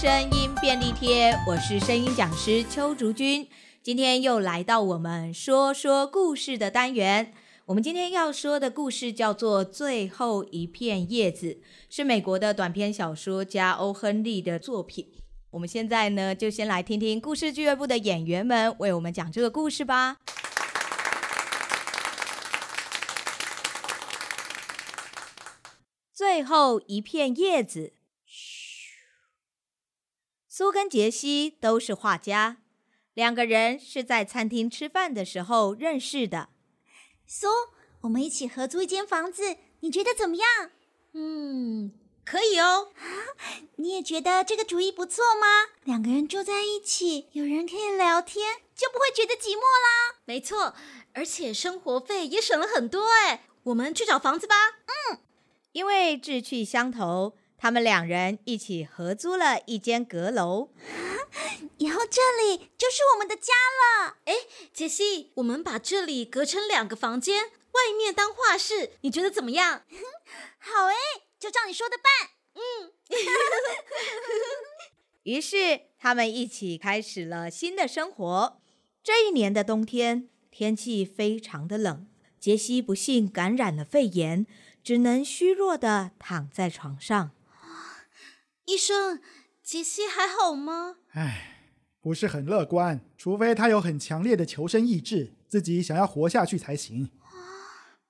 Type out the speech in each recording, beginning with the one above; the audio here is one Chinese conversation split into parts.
声音便利贴，我是声音讲师邱竹君，今天又来到我们说说故事的单元。我们今天要说的故事叫做《最后一片叶子》，是美国的短篇小说家欧·亨利的作品。我们现在呢，就先来听听故事俱乐部的演员们为我们讲这个故事吧。最后一片叶子。苏跟杰西都是画家，两个人是在餐厅吃饭的时候认识的。苏，我们一起合租一间房子，你觉得怎么样？嗯，可以哦。你也觉得这个主意不错吗？两个人住在一起，有人可以聊天，就不会觉得寂寞啦。没错，而且生活费也省了很多哎。我们去找房子吧。嗯，因为志趣相投。他们两人一起合租了一间阁楼，以后这里就是我们的家了。哎，杰西，我们把这里隔成两个房间，外面当画室，你觉得怎么样？好哎，就照你说的办。嗯。于是他们一起开始了新的生活。这一年的冬天，天气非常的冷，杰西不幸感染了肺炎，只能虚弱的躺在床上。医生，杰西还好吗？唉，不是很乐观，除非他有很强烈的求生意志，自己想要活下去才行。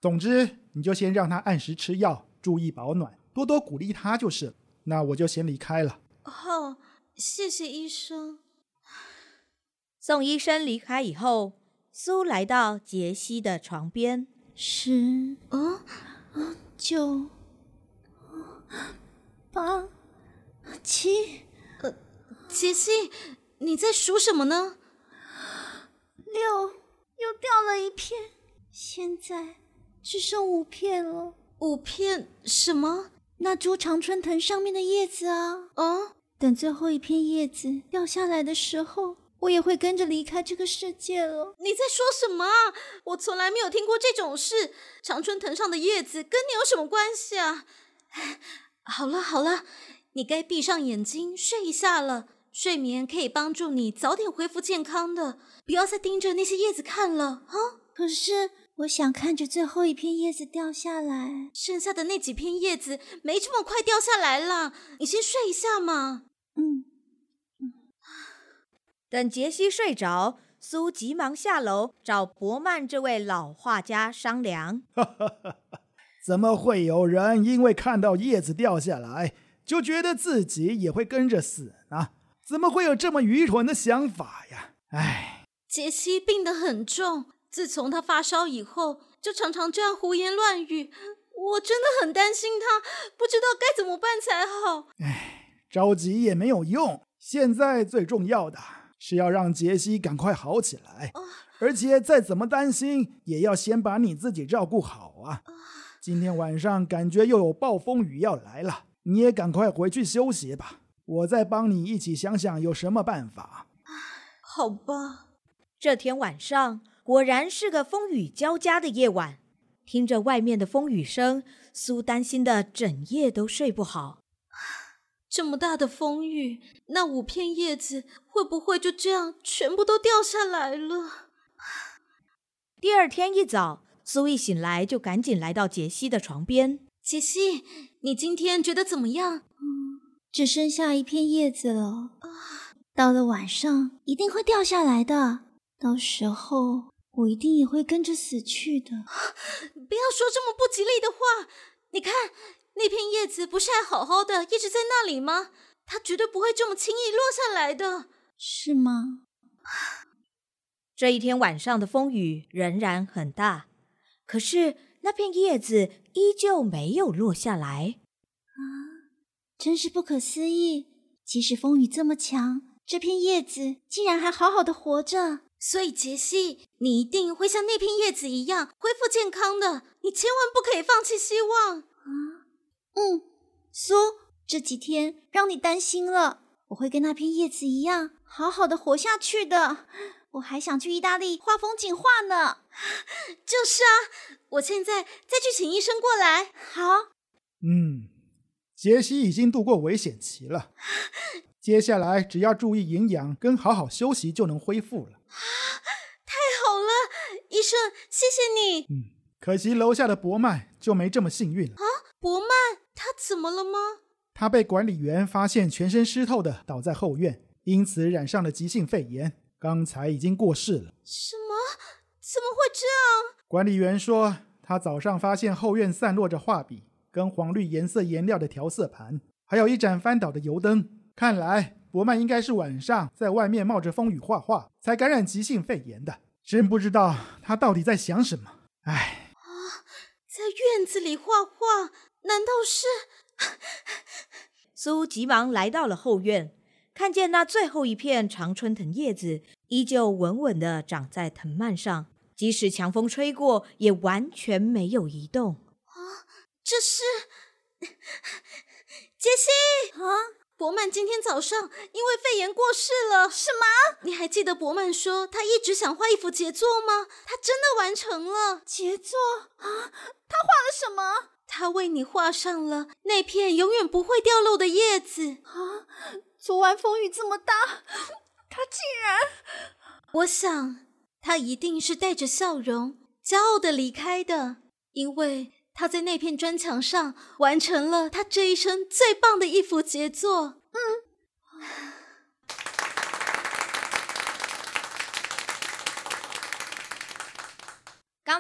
总之，你就先让他按时吃药，注意保暖，多多鼓励他就是了。那我就先离开了。哦，谢谢医生。送医生离开以后，苏来到杰西的床边。十，嗯，九，八。七，呃，杰西，你在数什么呢？六，又掉了一片，现在只剩五片了。五片什么？那株常春藤上面的叶子啊。啊，等最后一片叶子掉下来的时候，我也会跟着离开这个世界了。你在说什么？我从来没有听过这种事。常春藤上的叶子跟你有什么关系啊？好 了好了。你该闭上眼睛睡一下了，睡眠可以帮助你早点恢复健康的。不要再盯着那些叶子看了，啊。可是我想看着最后一片叶子掉下来，剩下的那几片叶子没这么快掉下来了。你先睡一下嘛。嗯。等杰西睡着，苏急忙下楼找伯曼这位老画家商量。怎么会有人因为看到叶子掉下来，就觉得自己也会跟着死呢？怎么会有这么愚蠢的想法呀？唉，杰西病得很重，自从他发烧以后，就常常这样胡言乱语。我真的很担心他，不知道该怎么办才好。唉，着急也没有用，现在最重要的是要让杰西赶快好起来。哦，而且再怎么担心，也要先把你自己照顾好啊。哦，今天晚上感觉又有暴风雨要来了。你也赶快回去休息吧，我再帮你一起想想有什么办法。好吧。这天晚上果然是个风雨交加的夜晚，听着外面的风雨声，苏担心的整夜都睡不好。这么大的风雨，那五片叶子会不会就这样全部都掉下来了？第二天一早，苏一醒来就赶紧来到杰西的床边。杰西，你今天觉得怎么样？嗯，只剩下一片叶子了。到了晚上一定会掉下来的，到时候我一定也会跟着死去的。不要说这么不吉利的话。你看，那片叶子不是还好好的，一直在那里吗？它绝对不会这么轻易落下来的，是吗？这一天晚上的风雨仍然很大，可是。那片叶子依旧没有落下来，啊，真是不可思议！即使风雨这么强，这片叶子竟然还好好的活着。所以杰西，你一定会像那片叶子一样恢复健康的。你千万不可以放弃希望啊！嗯，苏，这几天让你担心了，我会跟那片叶子一样好好的活下去的。我还想去意大利画风景画呢。就是啊，我现在再去请医生过来。好。嗯，杰西已经度过危险期了。接下来只要注意营养跟好好休息就能恢复了。啊，太好了，医生，谢谢你。嗯，可惜楼下的博曼就没这么幸运了。啊，博曼，他怎么了吗？他被管理员发现全身湿透的倒在后院，因此染上了急性肺炎，刚才已经过世了。什么？怎么会这样？管理员说，他早上发现后院散落着画笔跟黄绿颜色颜料的调色盘，还有一盏翻倒的油灯。看来伯曼应该是晚上在外面冒着风雨画画，才感染急性肺炎的。真不知道他到底在想什么。唉，啊，在院子里画画，难道是？苏急忙来到了后院，看见那最后一片常春藤叶子依旧稳稳地长在藤蔓上，即使强风吹过，也完全没有移动。啊，这是杰西啊！伯曼今天早上因为肺炎过世了。什么？你还记得伯曼说他一直想画一幅杰作吗？他真的完成了杰作啊！他画了什么？他为你画上了那片永远不会掉落的叶子啊！昨晚风雨这么大，他竟然……我想他一定是带着笑容、骄傲的离开的，因为。他在那片砖墙上完成了他这一生最棒的一幅杰作。嗯，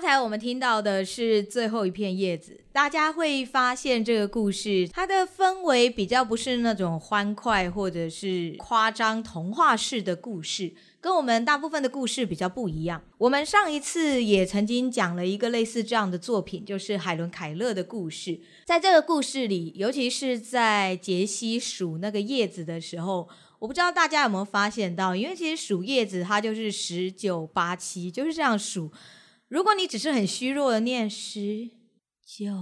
刚才我们听到的是最后一片叶子。大家会发现这个故事，它的氛围比较不是那种欢快或者是夸张童话式的故事。跟我们大部分的故事比较不一样。我们上一次也曾经讲了一个类似这样的作品，就是海伦·凯勒的故事。在这个故事里，尤其是在杰西数那个叶子的时候，我不知道大家有没有发现到，因为其实数叶子它就是十九八七，就是这样数。如果你只是很虚弱的念十九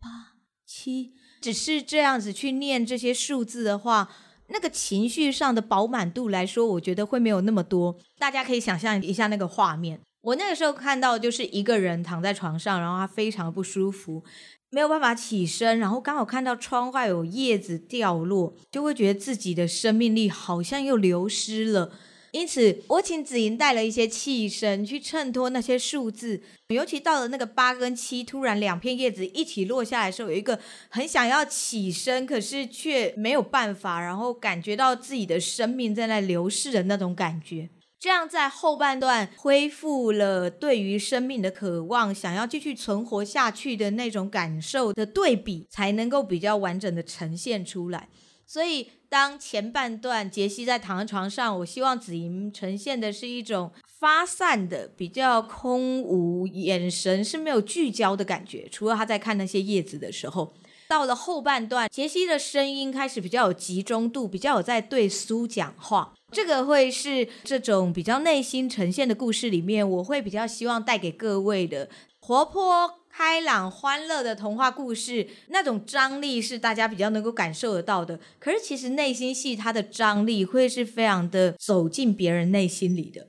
八七，只是这样子去念这些数字的话，那个情绪上的饱满度来说，我觉得会没有那么多。大家可以想象一下那个画面。我那个时候看到就是一个人躺在床上，然后他非常不舒服，没有办法起身，然后刚好看到窗外有叶子掉落，就会觉得自己的生命力好像又流失了。因此，我请子莹带了一些气声去衬托那些数字，尤其到了那个八跟七，突然两片叶子一起落下来的时候，有一个很想要起身，可是却没有办法，然后感觉到自己的生命在那流逝的那种感觉。这样在后半段恢复了对于生命的渴望，想要继续存活下去的那种感受的对比，才能够比较完整的呈现出来。所以，当前半段杰西在躺在床上，我希望子莹呈现的是一种发散的、比较空无，眼神是没有聚焦的感觉。除了他在看那些叶子的时候，到了后半段，杰西的声音开始比较有集中度，比较有在对苏讲话。这个会是这种比较内心呈现的故事里面，我会比较希望带给各位的活泼。开朗欢乐的童话故事，那种张力是大家比较能够感受得到的。可是其实内心戏它的张力会是非常的走进别人内心里的。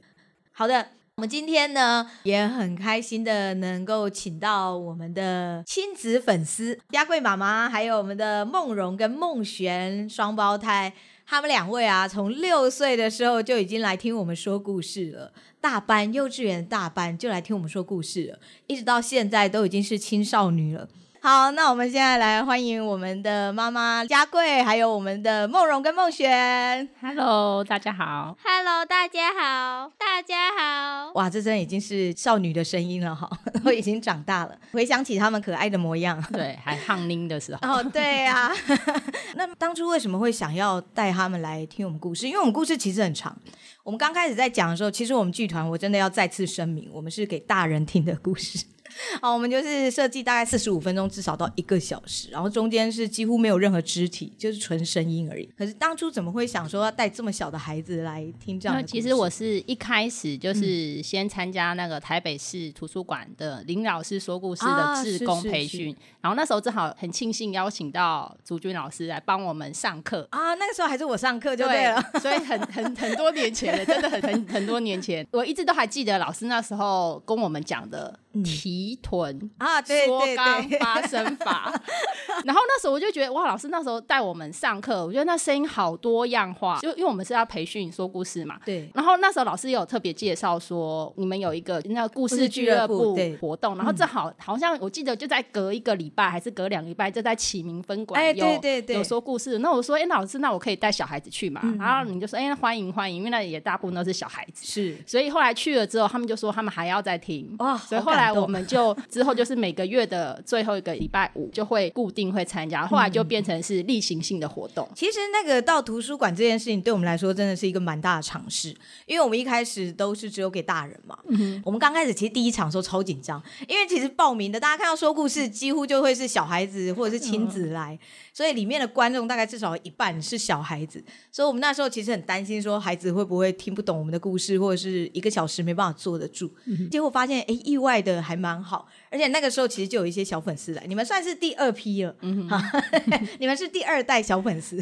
好的，我们今天呢也很开心的能够请到我们的亲子粉丝嘉贵妈妈，还有我们的梦蓉跟梦璇双胞胎。他们两位啊，从六岁的时候就已经来听我们说故事了。大班，幼稚园大班就来听我们说故事了，一直到现在都已经是青少女了。好，那我们现在来欢迎我们的妈妈佳贵，还有我们的梦荣跟梦璇。Hello，大家好。Hello，大家好，大家好。哇，这真的已经是少女的声音了哈，都已经长大了。回想起他们可爱的模样，对，还胖龄的时候。哦，对呀、啊。那当初为什么会想要带他们来听我们故事？因为我们故事其实很长。我们刚开始在讲的时候，其实我们剧团我真的要再次声明，我们是给大人听的故事。好，我们就是设计大概四十五分钟，至少到一个小时，然后中间是几乎没有任何肢体，就是纯声音而已。可是当初怎么会想说要带这么小的孩子来听这样的？其实我是一开始就是先参加那个台北市图书馆的林老师说故事的志工培训，啊、是是是然后那时候正好很庆幸邀请到竹君老师来帮我们上课啊。那个时候还是我上课就对了，对所以很很很多年前了，真的很很很多年前，我一直都还记得老师那时候跟我们讲的。提臀啊，对对对，缩肛发声法，然后那时候我就觉得哇，老师那时候带我们上课，我觉得那声音好多样化，就因为我们是要培训说故事嘛。对。然后那时候老师也有特别介绍说，你们有一个那个故事俱乐部活动，然后正好好像我记得就在隔一个礼拜还是隔两个礼拜，就在启明分馆有、有说故事。那我说，哎，老师，那我可以带小孩子去嘛？嗯、然后你就说，哎，欢迎欢迎，因为那也大部分都是小孩子。是。所以后来去了之后，他们就说他们还要再听。哇。所以后来 我们就之后就是每个月的最后一个礼拜五就会固定会参加，后来就变成是例行性的活动。其实那个到图书馆这件事情，对我们来说真的是一个蛮大的尝试，因为我们一开始都是只有给大人嘛。嗯、我们刚开始其实第一场的时候超紧张，因为其实报名的大家看到说故事，几乎就会是小孩子或者是亲子来。嗯所以里面的观众大概至少一半是小孩子，所以我们那时候其实很担心，说孩子会不会听不懂我们的故事，或者是一个小时没办法坐得住。嗯、结果发现，哎，意外的还蛮好，而且那个时候其实就有一些小粉丝来，你们算是第二批了，嗯、你们是第二代小粉丝，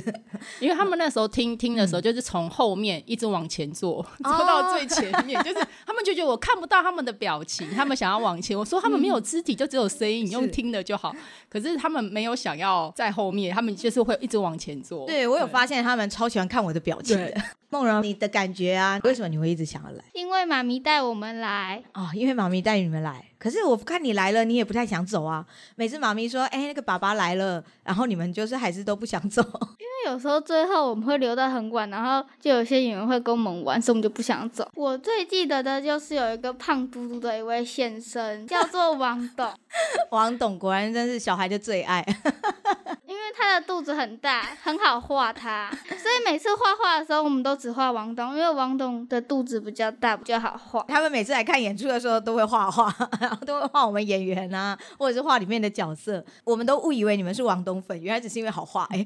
因为他们那时候听听的时候，就是从后面一直往前坐，坐到最前面，哦、就是他们就觉得我看不到他们的表情，他们想要往前，我说他们没有肢体，就只有声音，你用听的就好，可是他们没有想要在后面。他们就是会一直往前坐。对，我有发现他们超喜欢看我的表情的。梦柔，你的感觉啊？为什么你会一直想要来？因为妈咪带我们来。哦，因为妈咪带你们来。可是我看你来了，你也不太想走啊。每次妈咪说：“哎，那个爸爸来了。”然后你们就是还是都不想走。因为有时候最后我们会留到很晚，然后就有些演员会跟我们玩，所以我们就不想走。我最记得的就是有一个胖嘟嘟的一位先生，叫做王董。王董果然真是小孩的最爱。因为他的肚子很大，很好画他，所以每次画画的时候，我们都只画王东，因为王东的肚子比较大，比较好画。他们每次来看演出的时候，都会画画，然后都会画我们演员啊，或者是画里面的角色。我们都误以为你们是王东粉，原来只是因为好画。哎，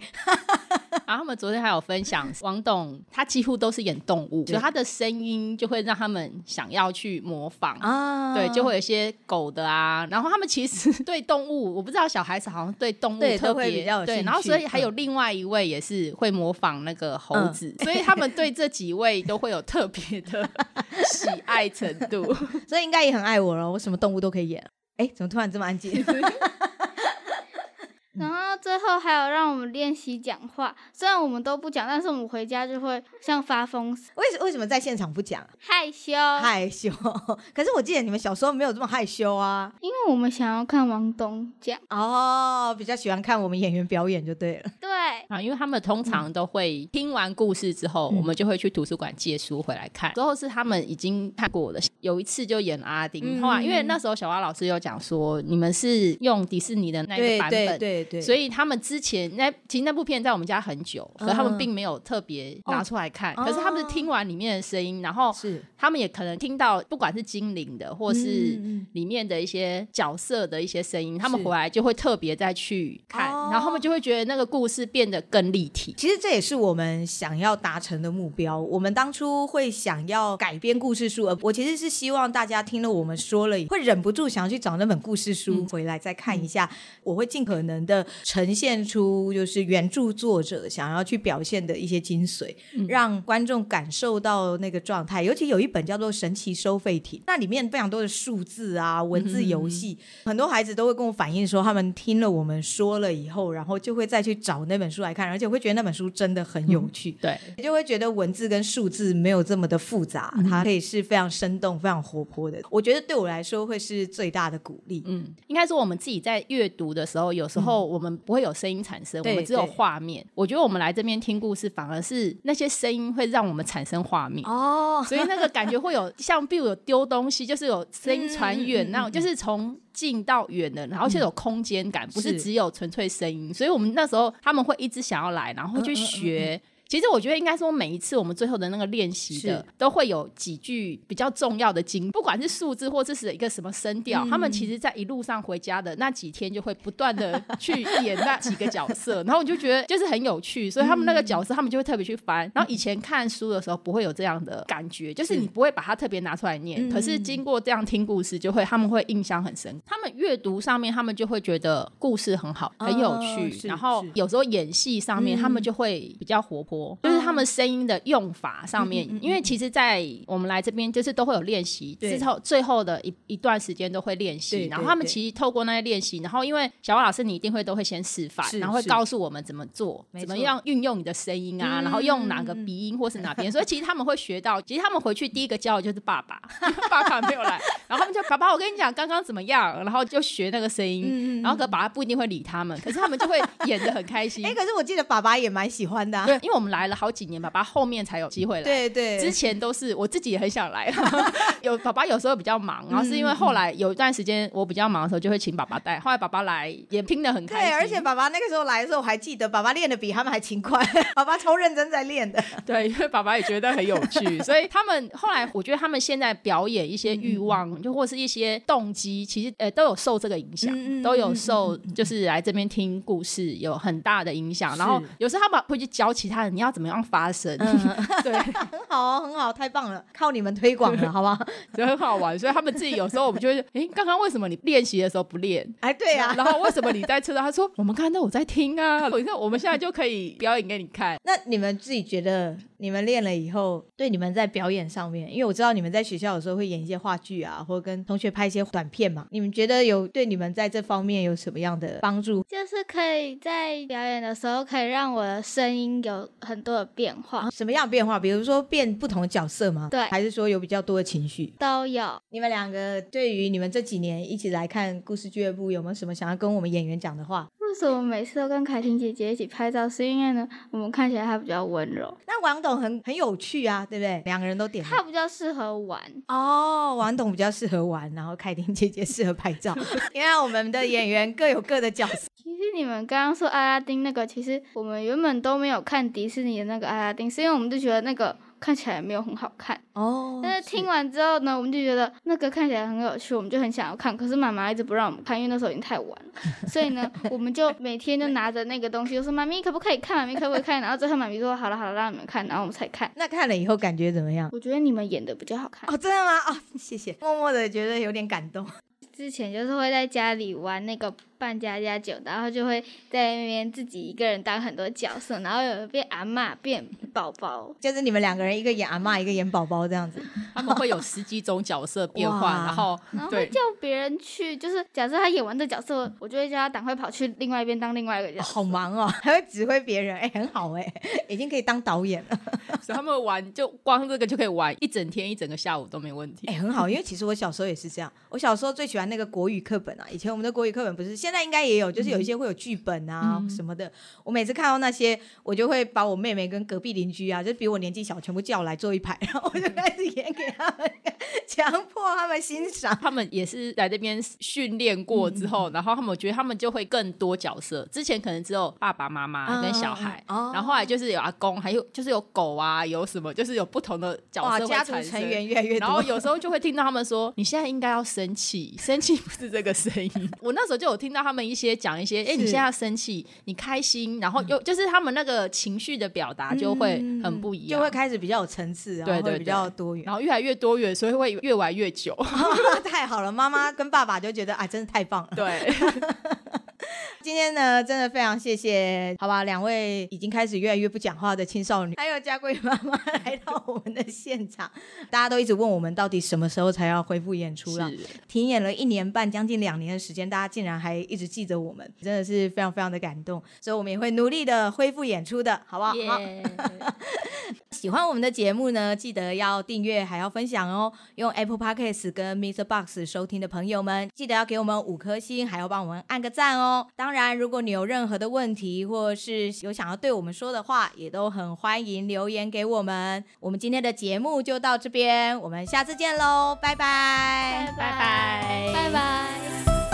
然后他们昨天还有分享，王董他几乎都是演动物，所以他的声音就会让他们想要去模仿啊。对，就会有一些狗的啊，然后他们其实对动物，我不知道小孩子好像对动物特别。对，然后所以还有另外一位也是会模仿那个猴子，嗯、所以他们对这几位都会有特别的 喜爱程度，所以应该也很爱我了。我什么动物都可以演。哎，怎么突然这么安静？然后最后还有让我们练习讲话，虽然我们都不讲，但是我们回家就会像发疯似的。为什为什么在现场不讲？害羞，害羞。可是我记得你们小时候没有这么害羞啊。因为我们想要看王东讲哦，比较喜欢看我们演员表演就对了。对啊，因为他们通常都会听完故事之后，嗯、我们就会去图书馆借书回来看。之后是他们已经看过了，有一次就演阿丁。嗯、后来因为那时候小蛙老师有讲说，你们是用迪士尼的那个版本。对对对。对所以他们之前那其实那部片在我们家很久，可他们并没有特别拿出来看。Uh, 可是他们是听完里面的声音，然后是他们也可能听到，不管是精灵的，或是里面的一些角色的一些声音，他们回来就会特别再去看，然后他们就会觉得那个故事变得更立体。其实这也是我们想要达成的目标。我们当初会想要改编故事书，我其实是希望大家听了我们说了，会忍不住想要去找那本故事书回来再看一下。我会尽可能的。呈现出就是原著作者想要去表现的一些精髓，嗯、让观众感受到那个状态。尤其有一本叫做《神奇收费亭》，那里面非常多的数字啊、文字游戏，嗯、很多孩子都会跟我反映说，他们听了我们说了以后，然后就会再去找那本书来看，而且会觉得那本书真的很有趣。嗯、对，就会觉得文字跟数字没有这么的复杂，嗯、它可以是非常生动、非常活泼的。我觉得对我来说会是最大的鼓励。嗯，应该说我们自己在阅读的时候，有时候我们不会有声音产生，我们只有画面。我觉得我们来这边听故事，反而是那些声音会让我们产生画面哦，所以那个感觉会有像，比如有丢东西，就是有声音传远，那种就是从近到远的，然后就有空间感，不是只有纯粹声音。所以我们那时候他们会一直想要来，然后去学。其实我觉得应该说，每一次我们最后的那个练习的，都会有几句比较重要的经，不管是数字或者是一个什么声调，他们其实在一路上回家的那几天，就会不断的去演那几个角色，然后我就觉得就是很有趣，所以他们那个角色，他们就会特别去翻。然后以前看书的时候不会有这样的感觉，就是你不会把它特别拿出来念，可是经过这样听故事，就会他们会印象很深。他们阅读上面，他们就会觉得故事很好，很有趣，然后有时候演戏上面，他们就会比较活泼。多，就是他们声音的用法上面，因为其实，在我们来这边就是都会有练习，对。之后最后的一一段时间都会练习，然后他们其实透过那些练习，然后因为小王老师你一定会都会先示范，然后会告诉我们怎么做，怎么样运用你的声音啊，嗯然后用哪个鼻音或是哪边，所以其实他们会学到，其实他们回去第一个教的就是爸爸，爸爸没有来，然后他们就爸爸，我跟你讲刚刚怎么样，然后就学那个声音，然后可爸爸不一定会理他们，可是他们就会演的很开心。哎，可是我记得爸爸也蛮喜欢的啊。对，因为我们来了好几年，爸爸后面才有机会来。对对，之前都是我自己也很想来，有爸爸有时候比较忙，然后是因为后来有一段时间我比较忙的时候，就会请爸爸带。后来爸爸来也听得很开心。对，而且爸爸那个时候来的时候，我还记得爸爸练的比他们还勤快，爸爸超认真在练的。对，因为爸爸也觉得很有趣，所以他们后来我觉得他们现在表演一些欲望，就或是一些动机，其实呃都有受这个影响，都有受就是来这边听故事有很大的影响。然后有时候他们会去教其他人你要怎么样发声，对，很 好哦，很好，太棒了，靠你们推广了，好不好？就很好玩。所以他们自己有时候我们就会，哎，刚刚为什么你练习的时候不练？哎，对啊。然后为什么你在车上？他说我们看到我在听啊，你看我们现在就可以表演给你看。那你们自己觉得，你们练了以后，对你们在表演上面，因为我知道你们在学校有时候会演一些话剧啊，或者跟同学拍一些短片嘛，你们觉得有对你们在这方面有什么样的帮助？就是可以在表演的时候，可以让我的声音有很多的变化，什么样变化？比如说变不同的角色吗？对还是说有比较多的情绪？都有。你们两个对于你们这几年一起来看故事俱乐部，有没有什么想要跟我们演员讲的话？为什么每次都跟凯婷姐姐一起拍照？是因为呢，我们看起来她比较温柔，那王董很很有趣啊，对不对？两个人都点他比较适合玩。哦，王董比较适合玩，然后凯婷姐姐适合拍照，因为我们的演员各有各的角色。其实你们刚刚说阿拉丁那个，其实我们原本都没有看迪士尼的那个阿拉丁，是因为我们就觉得那个看起来没有很好看。哦但是听完之后呢，我们就觉得那个看起来很有趣，我们就很想要看。可是妈妈一直不让我们看，因为那时候已经太晚了。所以呢，我们就每天就拿着那个东西，就说妈咪可不可以看？妈咪可不可以看？然后最后妈咪说好了好了，让你们看，然后我们才看。那看了以后感觉怎么样？我觉得你们演的比较好看。哦，真的吗？哦，谢谢，默默的觉得有点感动。之前就是会在家里玩那个扮家家酒，然后就会在那边自己一个人当很多角色，然后有变阿嬷，变宝宝。就是你们两个人，一个演阿嬷，一个演宝宝这样子。他们会有十几种角色变换，然后对然后会叫别人去，就是假设他演完这角色，我就会叫他赶快跑去另外一边当另外一个角色。哦好忙哦，还会指挥别人，哎，很好哎，已经可以当导演了，所以他们玩就光这个就可以玩一整天一整个下午都没问题。哎，很好，因为其实我小时候也是这样，我小时候最喜欢那个国语课本啊，以前我们的国语课本不是，现在应该也有，就是有一些会有剧本啊什么的，我每次看到那些，我就会把我妹妹跟隔壁邻居啊，就比我年纪小，全部叫来坐一排，然后我就开始演给他们看，强迫他们欣赏。他们也是来这边训练过之后，然后他们我觉得他们就会更多角色。之前可能只有爸爸妈妈跟小孩，然后后来就是有阿公，还有就是有狗啊，有什么就是有不同的角，色会家族成员越来越多，然后有时候就会听到他们说：“你现在应该要生气，生气不是这个声音。”我那时候就有听到他们一些讲一些：“哎，你现在要生气，你开心。”然后又就是他们那个情绪的表达就会很不一样，就会开始比较有层次，然后对对会比较多元。然后越来越多元，所以会越玩越久。太好了，妈妈跟爸爸就觉得啊，真的太棒了。对，今天呢，真的非常谢谢，好吧，两位已经开始越来越不讲话的青少女，还有家贵妈妈 来到我们的现场，大家都一直问我们到底什么时候才要恢复演出了。停演了一年半，将近两年的时间，大家竟然还一直记着我们，真的是非常非常的感动。所以我们也会努力的恢复演出的，好不好？好耶！喜欢我们的节目呢，记得要订阅，还要分享哦。用 Apple Podcast 跟 Mr. Box 收听的朋友们，记得要给我们五颗星，还要帮我们按个赞哦。当然，如果你有任何的问题，或是有想要对我们说的话，也都很欢迎留言给我们。我们今天的节目就到这边，我们下次见喽，拜拜，拜拜，拜拜。